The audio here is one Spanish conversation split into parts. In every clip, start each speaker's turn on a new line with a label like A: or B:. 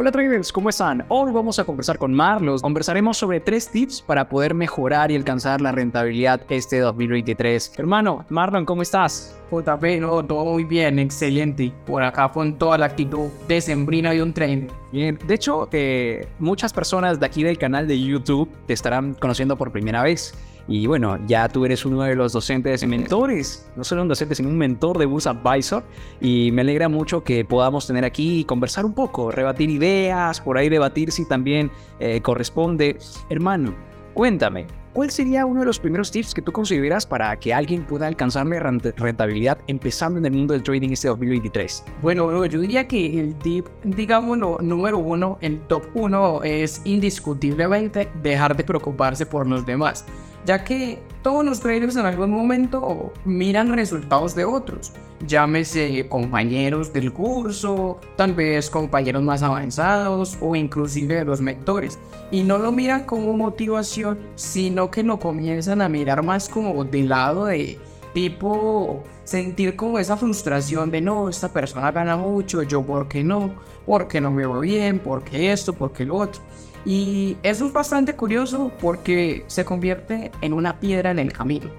A: Hola traders, ¿cómo están? Hoy vamos a conversar con Marlos. Conversaremos sobre tres tips para poder mejorar y alcanzar la rentabilidad este 2023. Hermano, Marlon, ¿cómo estás?
B: JP, no, todo muy bien, excelente. Por acá con toda la actitud decembrina de un tren.
A: Bien, de hecho, eh, muchas personas de aquí del canal de YouTube te estarán conociendo por primera vez. Y bueno, ya tú eres uno de los docentes y mentores, no solo un docente, sino un mentor de Bus Advisor. Y me alegra mucho que podamos tener aquí y conversar un poco, rebatir ideas, por ahí debatir si también eh, corresponde. Hermano, cuéntame, ¿cuál sería uno de los primeros tips que tú consideras para que alguien pueda alcanzar la rentabilidad empezando en el mundo del trading este 2023?
B: Bueno, yo diría que el tip, digamos, número uno, el top uno es indiscutiblemente dejar de preocuparse por los demás ya que todos los traders en algún momento miran resultados de otros, llámese compañeros del curso, tal vez compañeros más avanzados o inclusive los mentores, y no lo miran como motivación, sino que lo comienzan a mirar más como del lado de tipo sentir como esa frustración de no, esta persona gana mucho, yo por qué no, porque no me veo bien, porque esto, porque lo otro. Y eso es bastante curioso porque se convierte en una piedra en el camino.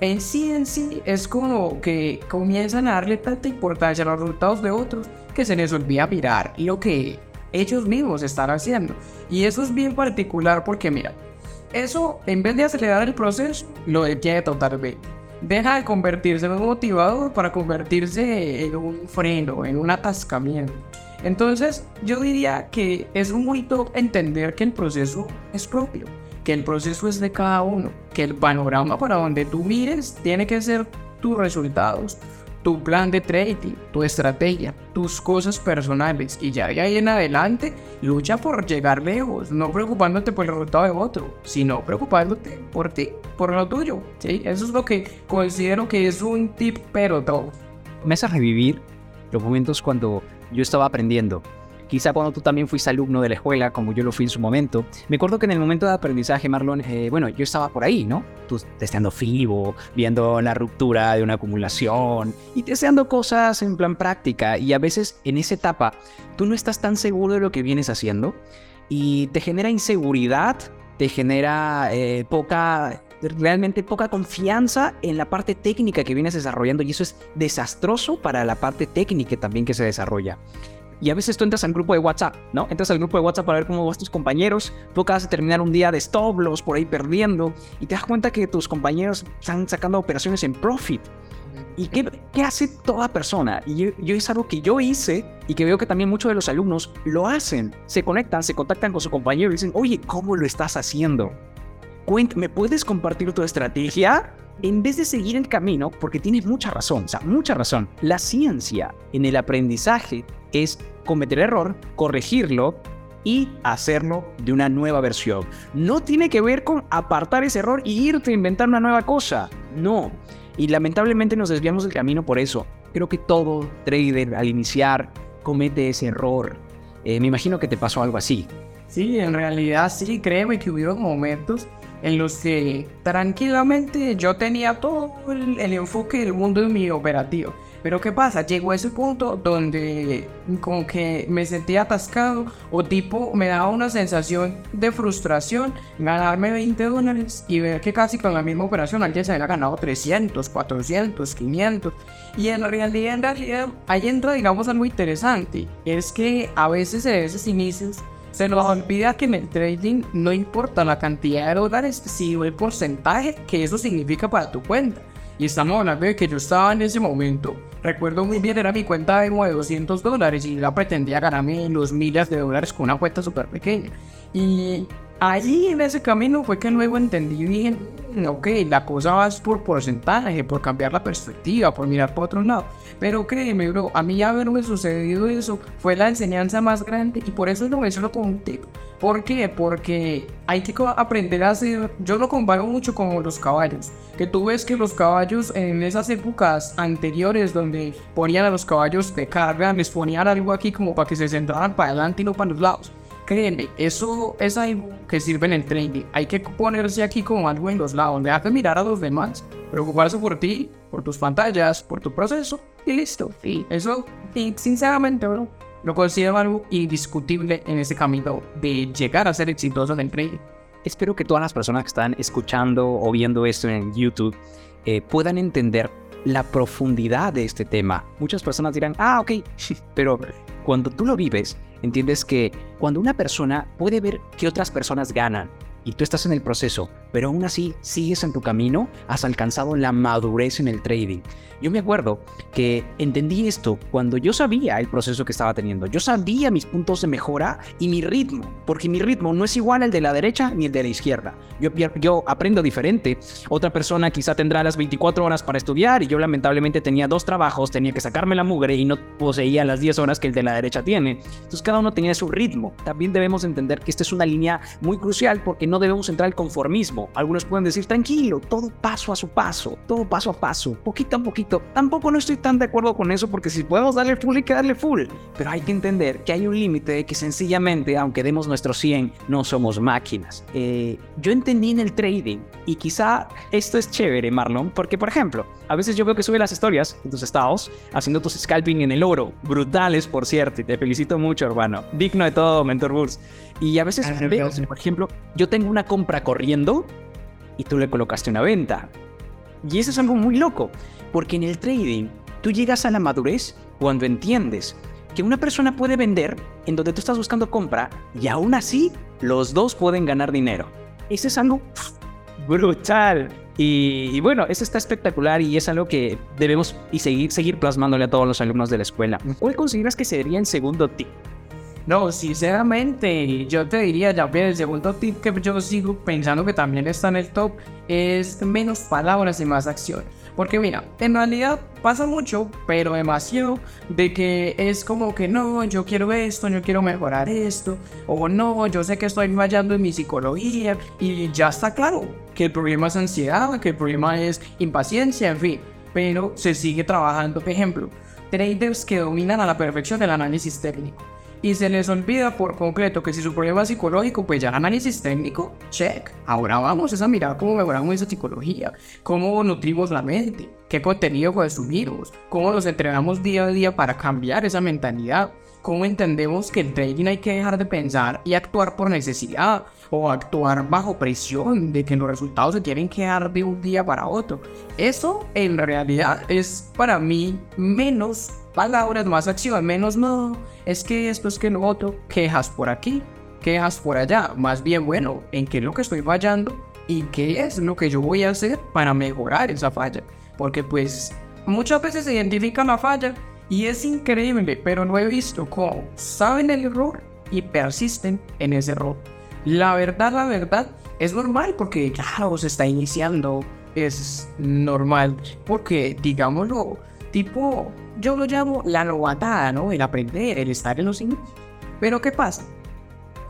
B: En sí, en sí, es como que comienzan a darle tanta importancia a los resultados de otros que se les olvida mirar lo que ellos mismos están haciendo. Y eso es bien particular porque, mira, eso en vez de acelerar el proceso, lo detiene totalmente. Deja de convertirse en un motivador para convertirse en un freno, en un atascamiento. Entonces, yo diría que es un bonito entender que el proceso es propio, que el proceso es de cada uno, que el panorama para donde tú mires tiene que ser tus resultados, tu plan de trading, tu estrategia, tus cosas personales y ya de ahí en adelante lucha por llegar lejos, no preocupándote por el resultado de otro, sino preocupándote por ti, por lo tuyo. ¿sí? Eso es lo que considero que es un tip pero todo.
A: Me hace revivir los momentos cuando yo estaba aprendiendo. Quizá cuando tú también fuiste alumno de la escuela, como yo lo fui en su momento. Me acuerdo que en el momento de aprendizaje, Marlon, eh, bueno, yo estaba por ahí, ¿no? Tú testeando FIBO, viendo la ruptura de una acumulación y testeando cosas en plan práctica. Y a veces en esa etapa, tú no estás tan seguro de lo que vienes haciendo y te genera inseguridad, te genera eh, poca realmente poca confianza en la parte técnica que vienes desarrollando y eso es desastroso para la parte técnica también que se desarrolla. Y a veces tú entras al grupo de WhatsApp, ¿no? Entras al grupo de WhatsApp para ver cómo van tus compañeros. Tú acabas de terminar un día de stop loss por ahí perdiendo y te das cuenta que tus compañeros están sacando operaciones en profit. ¿Y qué, qué hace toda persona? Y yo, yo, es algo que yo hice y que veo que también muchos de los alumnos lo hacen. Se conectan, se contactan con su compañero y dicen, oye, ¿cómo lo estás haciendo? ¿Me puedes compartir tu estrategia? En vez de seguir el camino, porque tienes mucha razón, o sea, mucha razón, la ciencia en el aprendizaje es cometer error, corregirlo y hacerlo de una nueva versión. No tiene que ver con apartar ese error y irte a inventar una nueva cosa. No. Y lamentablemente nos desviamos del camino por eso. Creo que todo trader al iniciar comete ese error. Eh, me imagino que te pasó algo así.
B: Sí, en realidad sí, créeme que hubo momentos en los que tranquilamente yo tenía todo el, enfoque del mundo de mi operativo. Pero ¿qué pasa? Llegó a ese punto donde como que me sentía atascado o tipo me daba una sensación de frustración ganarme 20 dólares y ver que casi con la misma operación alguien se había ganado 300, 400, 500. Y en realidad, en realidad ahí entra digamos algo interesante. Es que a veces en esos inicios se nos olvida que en el trading no importa la cantidad de dólares, sino el porcentaje que eso significa para tu cuenta. Y estamos hablando de que yo estaba en ese momento. Recuerdo muy bien, era mi cuenta de 200 dólares y la pretendía ganarme los miles de dólares con una cuenta súper pequeña. Y allí en ese camino fue que luego entendí bien, ok, la cosa va por porcentaje, por cambiar la perspectiva, por mirar por otro lado. Pero créeme, bro, a mí haberme sucedido eso fue la enseñanza más grande y por eso lo menciono como un tip. ¿Por qué? Porque hay que aprender a hacer, yo lo comparo mucho con los caballos, que tú ves que los caballos en esas épocas anteriores donde ponían a los caballos de carga, les ponían algo aquí como para que se centraran para adelante y no para los lados créeme, eso es algo que sirve en el trading. Hay que ponerse aquí como algo en los lados, deja de mirar a los demás, preocuparse por ti, por tus pantallas, por tu proceso y listo. Y eso, y sinceramente, bro, Lo considero algo indiscutible en ese camino de llegar a ser exitoso en el trading.
A: Espero que todas las personas que están escuchando o viendo esto en YouTube eh, puedan entender la profundidad de este tema. Muchas personas dirán, ah, ok, pero cuando tú lo vives, entiendes que cuando una persona puede ver que otras personas ganan y tú estás en el proceso, pero aún así sigues en tu camino, has alcanzado la madurez en el trading. Yo me acuerdo que entendí esto cuando yo sabía el proceso que estaba teniendo. Yo sabía mis puntos de mejora y mi ritmo, porque mi ritmo no es igual al de la derecha ni el de la izquierda. Yo, yo aprendo diferente. Otra persona quizá tendrá las 24 horas para estudiar y yo lamentablemente tenía dos trabajos, tenía que sacarme la mugre y no poseía las 10 horas que el de la derecha tiene. Entonces cada uno tenía su ritmo. También debemos entender que esta es una línea muy crucial porque no debemos entrar al conformismo. Algunos pueden decir, tranquilo, todo paso a su paso, todo paso a paso, poquito a poquito Tampoco no estoy tan de acuerdo con eso porque si podemos darle full hay que darle full. Pero hay que entender que hay un límite de que sencillamente, aunque demos nuestro 100, no somos máquinas. Eh, yo entendí en el trading y quizá esto es chévere, Marlon, porque por ejemplo, a veces yo veo que sube las historias en tus estados haciendo tus scalping en el oro. Brutales, por cierto, y te felicito mucho, hermano. Digno de todo, Mentor Bulls. Y a veces veo, por ejemplo, yo tengo una compra corriendo y tú le colocaste una venta. Y eso es algo muy loco, porque en el trading tú llegas a la madurez cuando entiendes que una persona puede vender en donde tú estás buscando compra y aún así los dos pueden ganar dinero. Eso es algo brutal. Y, bueno, eso está espectacular y es algo que debemos y seguir, seguir plasmándole a todos los alumnos de la escuela. ¿Cuál consideras que sería el segundo tip?
B: No, sinceramente, yo te diría, ya el segundo tip que yo sigo pensando que también está en el top es menos palabras y más acciones. Porque mira, en realidad pasa mucho, pero demasiado, de que es como que no, yo quiero esto, yo quiero mejorar esto, o no, yo sé que estoy fallando en mi psicología y ya está claro que el problema es ansiedad, que el problema es impaciencia, en fin, pero se sigue trabajando. Por ejemplo, traders que dominan a la perfección el análisis técnico y se les olvida por completo que si su problema es psicológico, pues ya análisis técnico, check. Ahora vamos a mirar cómo mejoramos esa psicología, cómo nutrimos la mente, qué contenido consumimos, cómo nos entrenamos día a día para cambiar esa mentalidad, cómo entendemos que el trading hay que dejar de pensar y actuar por necesidad o actuar bajo presión de que los resultados se tienen que dar de un día para otro. Eso en realidad es para mí menos palabras, más acción, menos no, es que esto es que lo otro, quejas por aquí, quejas por allá, más bien bueno, en qué es lo que estoy fallando y qué es lo que yo voy a hacer para mejorar esa falla, porque pues muchas veces se identifica la falla y es increíble, pero no he visto cómo saben el error y persisten en ese error. La verdad, la verdad, es normal porque claro, se está iniciando, es normal, porque digámoslo, tipo yo lo llamo la novatada, ¿no? El aprender, el estar en los inicios. Pero ¿qué pasa?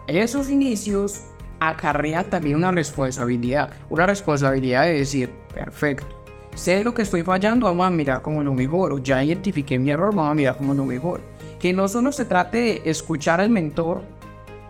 B: Esos inicios acarrean también una responsabilidad. Una responsabilidad de decir, perfecto, sé lo que estoy fallando, vamos a mirar cómo lo mejoro. Ya identifiqué mi error, vamos a mirar cómo lo mejoro. Que no solo se trate de escuchar al mentor,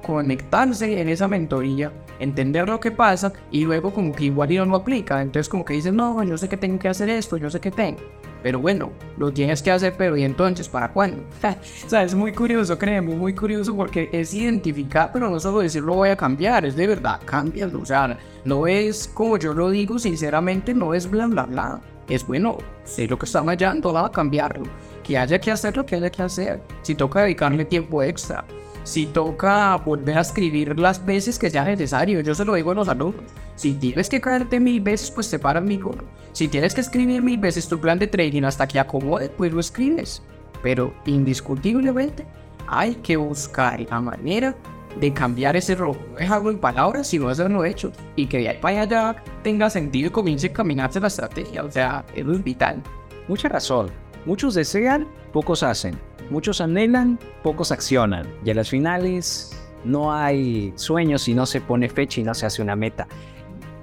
B: conectarse en esa mentoría, entender lo que pasa y luego como que igual no lo aplica. Entonces como que dices, no, yo sé que tengo que hacer esto, yo sé que tengo. Pero bueno, lo tienes que hacer, pero ¿y entonces para cuándo? o sea, es muy curioso, créeme, muy curioso porque es identificar, pero no solo decir lo voy a cambiar, es de verdad, cámbialo. O sea, no es como yo lo digo, sinceramente, no es bla bla bla. Es bueno, sé lo que está fallando, va a cambiarlo. Que haya que hacer lo que haya que hacer. Si toca dedicarle tiempo extra, si toca volver a escribir las veces que sea necesario, yo se lo digo a los alumnos. Si tienes que caerte mil veces, pues te paras mi Si tienes que escribir mil veces tu plan de trading hasta que acomode, pues lo escribes. Pero indiscutiblemente hay que buscar la manera de cambiar ese rojo. No es algo en palabras, sino hacerlo hecho. Y que de ahí para allá tenga sentido y comience a caminarse la estrategia. O sea, eso es vital.
A: Mucha razón. Muchos desean, pocos hacen. Muchos anhelan, pocos accionan. Y a las finales no hay sueños si no se pone fecha y no se hace una meta.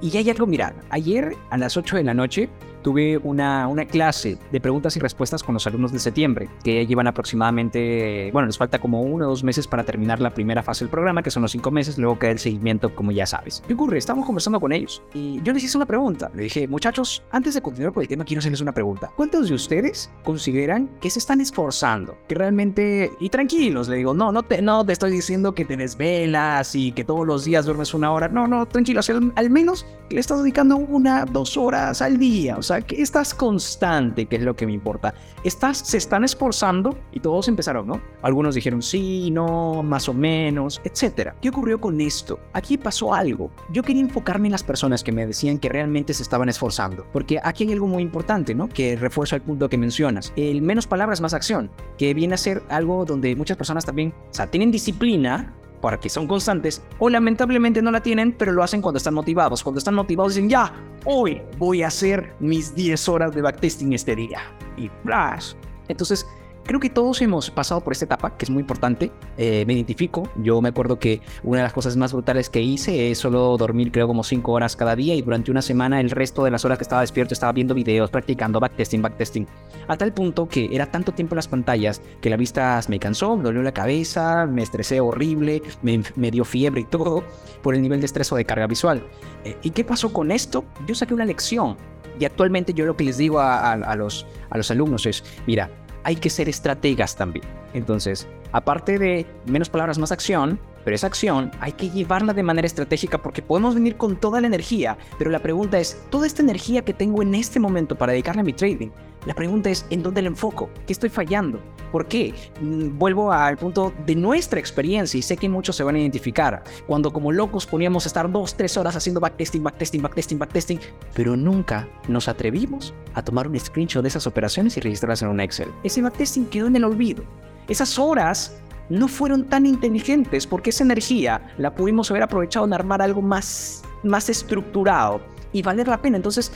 A: Y hay algo, mira, ayer a las 8 de la noche tuve una, una clase de preguntas y respuestas con los alumnos de septiembre, que llevan aproximadamente, bueno, les falta como uno o dos meses para terminar la primera fase del programa, que son los cinco meses, luego queda el seguimiento, como ya sabes. ¿Qué ocurre? Estamos conversando con ellos y yo les hice una pregunta. Le dije, muchachos, antes de continuar con el tema, quiero hacerles una pregunta. ¿Cuántos de ustedes consideran que se están esforzando? Que realmente, y tranquilos, le digo, no, no te, no te estoy diciendo que te desvelas y que todos los días duermes una hora. No, no, tranquilos, al, al menos le estás dedicando una, dos horas al día. O que estás constante, que es lo que me importa. Estás, se están esforzando y todos empezaron, ¿no? Algunos dijeron sí, no, más o menos, etcétera. ¿Qué ocurrió con esto? Aquí pasó algo. Yo quería enfocarme en las personas que me decían que realmente se estaban esforzando, porque aquí hay algo muy importante, ¿no? Que refuerza el punto que mencionas. El menos palabras, más acción, que viene a ser algo donde muchas personas también, o sea, tienen disciplina, porque son constantes, o lamentablemente no la tienen, pero lo hacen cuando están motivados. Cuando están motivados dicen, ya, hoy voy a hacer mis 10 horas de backtesting este día. Y flash. Entonces, Creo que todos hemos pasado por esta etapa, que es muy importante. Eh, me identifico. Yo me acuerdo que una de las cosas más brutales que hice es solo dormir, creo, como 5 horas cada día y durante una semana el resto de las horas que estaba despierto estaba viendo videos, practicando backtesting, backtesting. A tal punto que era tanto tiempo en las pantallas que la vista me cansó, me dolió la cabeza, me estresé horrible, me, me dio fiebre y todo por el nivel de estrés o de carga visual. Eh, ¿Y qué pasó con esto? Yo saqué una lección. Y actualmente yo lo que les digo a, a, a los, a los alumnos es, mira, hay que ser estrategas también. Entonces, aparte de menos palabras, más acción, pero esa acción hay que llevarla de manera estratégica porque podemos venir con toda la energía, pero la pregunta es, toda esta energía que tengo en este momento para dedicarla a mi trading, la pregunta es, ¿en dónde la enfoco? ¿Qué estoy fallando? ¿Por qué? Mm, vuelvo al punto de nuestra experiencia y sé que muchos se van a identificar. Cuando como locos poníamos a estar dos, tres horas haciendo backtesting, backtesting, backtesting, backtesting, pero nunca nos atrevimos a tomar un screenshot de esas operaciones y registrarlas en un Excel. Ese backtesting quedó en el olvido. Esas horas no fueron tan inteligentes porque esa energía la pudimos haber aprovechado en armar algo más, más estructurado y valer la pena. Entonces,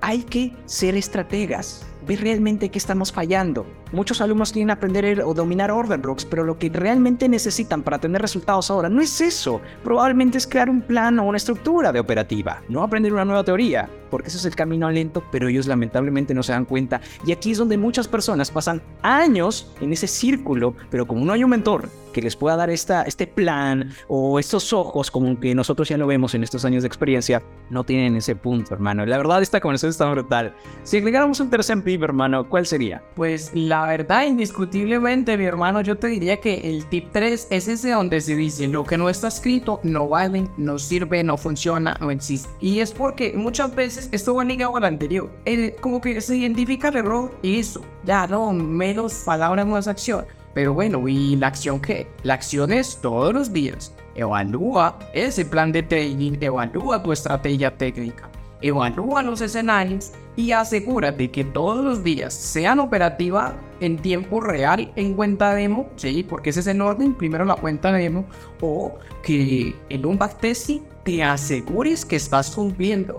A: hay que ser estrategas, ver realmente qué estamos fallando. Muchos alumnos quieren aprender o dominar order blocks, pero lo que realmente necesitan para tener resultados ahora no es eso. Probablemente es crear un plan o una estructura de operativa, no aprender una nueva teoría, porque ese es el camino lento, pero ellos lamentablemente no se dan cuenta. Y aquí es donde muchas personas pasan años en ese círculo, pero como no hay un mentor que les pueda dar esta, este plan o estos ojos como que nosotros ya lo vemos en estos años de experiencia, no tienen ese punto, hermano. La verdad, esta conversación está brutal. Si agregáramos un tercer tip, hermano, ¿cuál sería?
B: Pues la verdad, indiscutiblemente, mi hermano, yo te diría que el tip 3 es ese donde se dice lo que no está escrito no vale, no sirve, no funciona, no existe. Y es porque muchas veces esto va ligado al anterior. El, como que se identifica el error y eso. Ya, no, menos palabras, más acción. Pero bueno, ¿y la acción qué? La acción es todos los días. Evalúa ese plan de trading, evalúa tu estrategia técnica, evalúa los escenarios y asegúrate que todos los días sean operativas en tiempo real en cuenta demo, sí, porque ese es el orden, primero la cuenta demo, o que en un backtesting te asegures que estás cumpliendo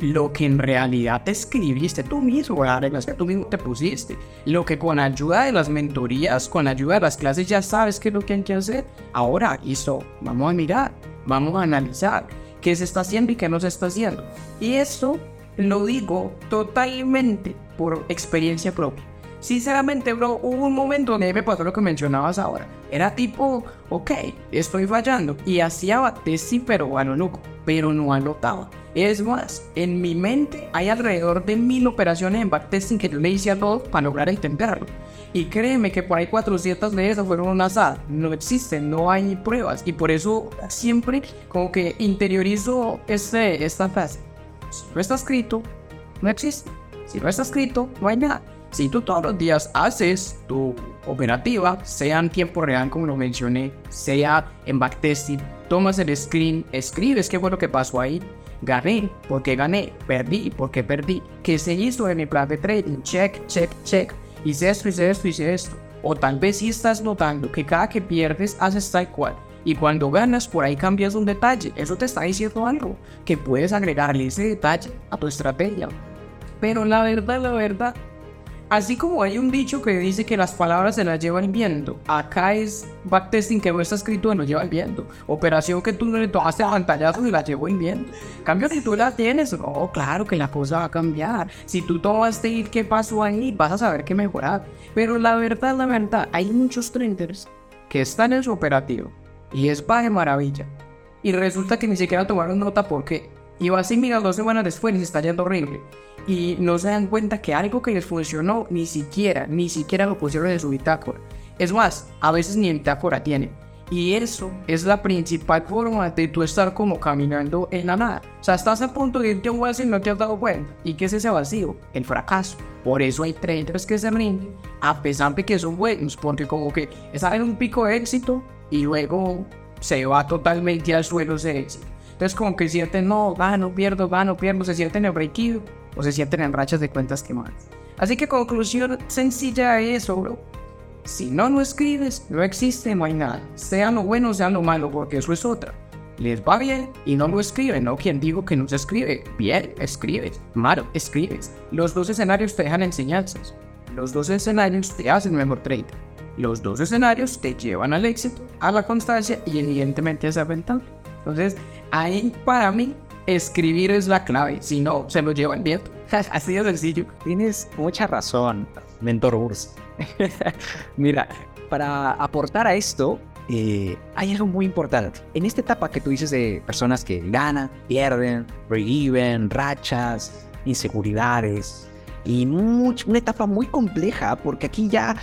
B: lo que en realidad te escribiste tú mismo, las que tú mismo te pusiste, lo que con ayuda de las mentorías, con ayuda de las clases ya sabes qué es lo que hay que hacer. Ahora, eso, vamos a mirar, vamos a analizar qué se está haciendo y qué no se está haciendo. Y eso lo digo totalmente por experiencia propia. Sinceramente, bro, hubo un momento donde me pasó lo que mencionabas ahora. Era tipo, ok, estoy fallando. Y hacía batesi, pero a lo loco. Pero no anotaba. Es más, en mi mente hay alrededor de mil operaciones en backtesting que yo le hice a todo para lograr intentarlo. Y créeme que por ahí 400 de esas fueron una asada. No existen, no hay pruebas. Y por eso siempre como que interiorizo este, esta frase. Si no está escrito, no existe. Si no está escrito, no hay nada. Si tú todos los días haces tu operativa, sea en tiempo real como lo mencioné, sea en backtesting, tomas el screen, escribes qué fue lo que pasó ahí, gané, porque gané, perdí, porque perdí, qué se hizo en mi plan de trading, check, check, check, hice esto, hice esto, hice esto. O tal vez si estás notando que cada que pierdes haces tal cual. Y cuando ganas, por ahí cambias un detalle. Eso te está diciendo algo. Que puedes agregarle ese detalle a tu estrategia. Pero la verdad, la verdad, así como hay un dicho que dice que las palabras se las lleva el viento, acá es backtesting que no está escrito y nos lleva el viento. Operación que tú no le tomaste a pantallazos y la llevó el viento. En cambio, si tú la tienes, oh, claro que la cosa va a cambiar. Si tú tomaste y qué pasó ahí, vas a saber qué mejorar. Pero la verdad, la verdad, hay muchos traders que están en su operativo y es va de maravilla. Y resulta que ni siquiera tomaron nota porque iba así, mira, dos semanas después y se está yendo horrible y no se dan cuenta que algo que les funcionó ni siquiera, ni siquiera lo pusieron en su bitácora. Es más, a veces ni bitácora tiene. Y eso es la principal forma de tú estar como caminando en la nada. O sea, estás a punto de irte a un vacío y no te has dado cuenta. ¿Y qué es ese vacío? El fracaso. Por eso hay traders que se rinden, a pesar de que son buenos, porque como que están en un pico de éxito y luego se va totalmente al suelo éxito. Entonces como que sienten, no, gano, pierdo, gano, pierdo, se sienten en break o se sienten en rachas de cuentas quemadas. Así que conclusión sencilla es eso, bro. Si no lo escribes, no existe, no hay nada. Sea lo bueno, sea lo malo, porque eso es otra. Les va bien y no lo escriben, ¿no? Quien digo que no se escribe. Bien, escribes. Malo, escribes. Los dos escenarios te dejan enseñanzas. Los dos escenarios te hacen mejor trade. Los dos escenarios te llevan al éxito, a la constancia y evidentemente a ser rentable. Entonces, ahí para mí escribir es la clave, si no, se lo lleva el viento. Así de sencillo.
A: Tienes mucha razón, mentor Urs. Mira, para aportar a esto, eh, hay algo muy importante. En esta etapa que tú dices de personas que ganan, pierden, break-even, rachas, inseguridades, y una etapa muy compleja, porque aquí ya,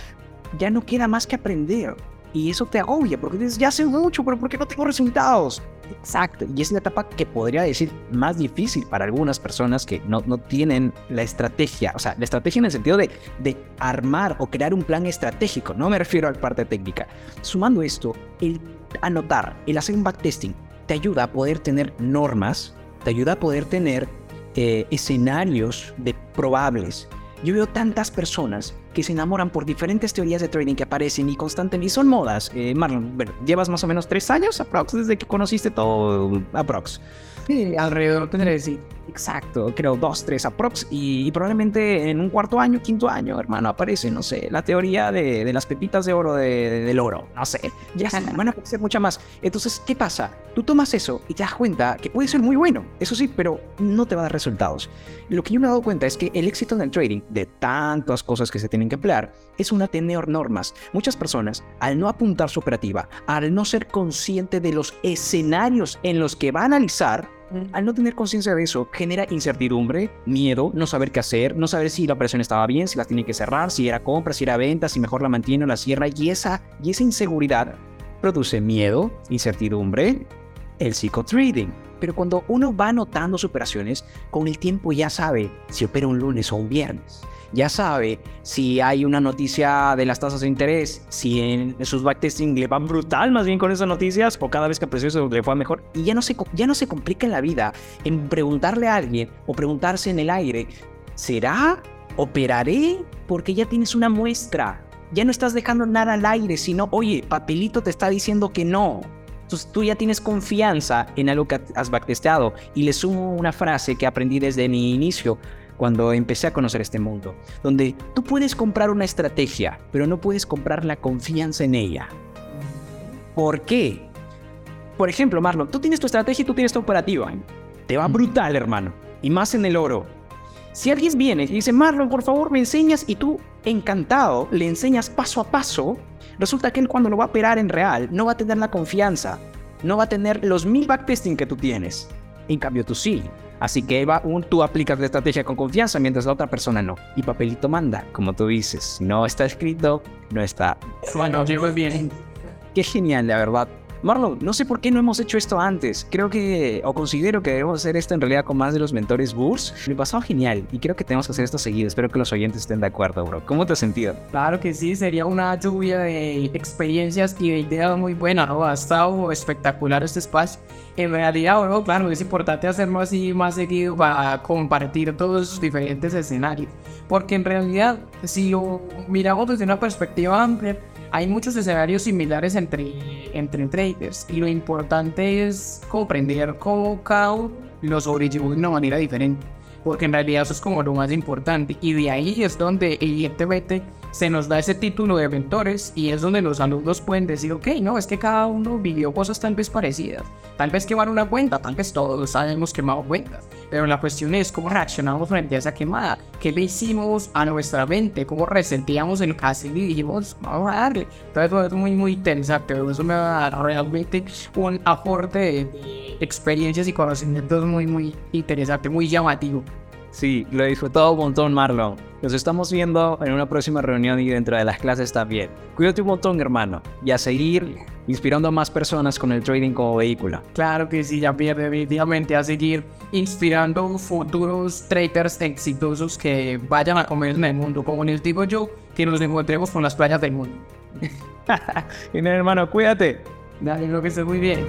A: ya no queda más que aprender. Y eso te agobia, porque dices, ya sé mucho, pero ¿por qué no tengo resultados? Exacto, y es la etapa que podría decir más difícil para algunas personas que no, no tienen la estrategia, o sea, la estrategia en el sentido de, de armar o crear un plan estratégico, no me refiero a la parte técnica. Sumando esto, el anotar, el hacer un backtesting, te ayuda a poder tener normas, te ayuda a poder tener eh, escenarios de probables. Yo veo tantas personas que se enamoran por diferentes teorías de trading que aparecen y constantemente y son modas. Eh, Marlon, llevas más o menos tres años aprox desde que conociste todo aprox.
B: Sí, alrededor tendré decir.
A: Exacto, creo dos, tres aprox. Y, probablemente en un cuarto año, quinto año, hermano, aparece, no sé, la teoría de, de las pepitas de oro de, del oro. No sé, ya van a aparecer mucha más. Entonces, ¿qué pasa? Tú tomas eso y te das cuenta que puede ser muy bueno, eso sí, pero no te va a dar resultados. Lo que yo me he dado cuenta es que el éxito en el trading, de tantas cosas que se tienen que emplear, es una tener normas. Muchas personas, al no apuntar su operativa, al no ser consciente de los escenarios en los que va a analizar, al no tener conciencia de eso, genera incertidumbre, miedo, no saber qué hacer, no saber si la operación estaba bien, si las tiene que cerrar, si era compra, si era venta, si mejor la mantiene o la cierra. Y esa, y esa inseguridad produce miedo, incertidumbre, el psicotrading. Pero cuando uno va anotando sus operaciones, con el tiempo ya sabe si opera un lunes o un viernes ya sabe si hay una noticia de las tasas de interés, si en sus backtesting le van brutal más bien con esas noticias o cada vez que apreció eso le fue mejor. Y ya no, se, ya no se complica la vida en preguntarle a alguien o preguntarse en el aire, ¿será? ¿Operaré? Porque ya tienes una muestra. Ya no estás dejando nada al aire, sino, oye, papelito te está diciendo que no. Entonces tú ya tienes confianza en algo que has backtesteado. Y le sumo una frase que aprendí desde mi inicio cuando empecé a conocer este mundo, donde tú puedes comprar una estrategia, pero no puedes comprar la confianza en ella. ¿Por qué? Por ejemplo, Marlon, tú tienes tu estrategia y tú tienes tu operativa. Te va brutal, hermano. Y más en el oro. Si alguien viene y dice, Marlon, por favor, me enseñas, y tú, encantado, le enseñas paso a paso, resulta que él cuando lo va a operar en real, no va a tener la confianza, no va a tener los mil backtesting que tú tienes. En cambio, tú sí. Así que Eva, un, tú aplicas la estrategia con confianza mientras la otra persona no. Y papelito manda, como tú dices. No está escrito, no está.
B: Bueno, llegó bien.
A: Qué genial, la verdad. Marlon, no sé por qué no hemos hecho esto antes. Creo que, o considero que debemos hacer esto en realidad con más de los mentores Burs. Me pasó genial y creo que tenemos que hacer esto seguido. Espero que los oyentes estén de acuerdo, bro. ¿Cómo te has sentido?
B: Claro que sí, sería una lluvia de experiencias y de ideas muy buenas, ¿no? Ha estado espectacular este espacio. En realidad, bro, claro, es importante hacerlo así más seguido para compartir todos esos diferentes escenarios. Porque en realidad, si lo miramos desde una perspectiva amplia, hay muchos escenarios similares entre, entre traders y lo importante es comprender cómo cada uno lo sobrellevó de una manera diferente. porque en realidad eso es como lo más importante. Y de ahí es donde evidentemente se nos da ese título de mentores y es donde los alumnos pueden decir, ok, no, es que cada uno vivió cosas tal vez parecidas. Tal vez quemar una cuenta, tal vez todos hemos quemado cuentas. Pero la cuestión es cómo reaccionamos frente a esa quemada. ¿Qué le hicimos a nuestra mente? ¿Cómo resentíamos el caso y dijimos, vamos a darle? Entonces todo es muy, muy interesante. Eso me da realmente un aporte de experiencias y conocimientos muy, muy interesante, muy llamativo.
A: Sí, lo he disfrutado un montón, Marlon. Nos estamos viendo en una próxima reunión y dentro de las clases también. Cuídate un montón, hermano, y a seguir inspirando a más personas con el trading como vehículo.
B: Claro que sí, ya pierde definitivamente a seguir inspirando futuros traders exitosos que vayan a comer en el mundo, como les digo yo, que nos encontremos con las playas del mundo.
A: y hermano, cuídate.
B: Dale, lo que esté muy bien.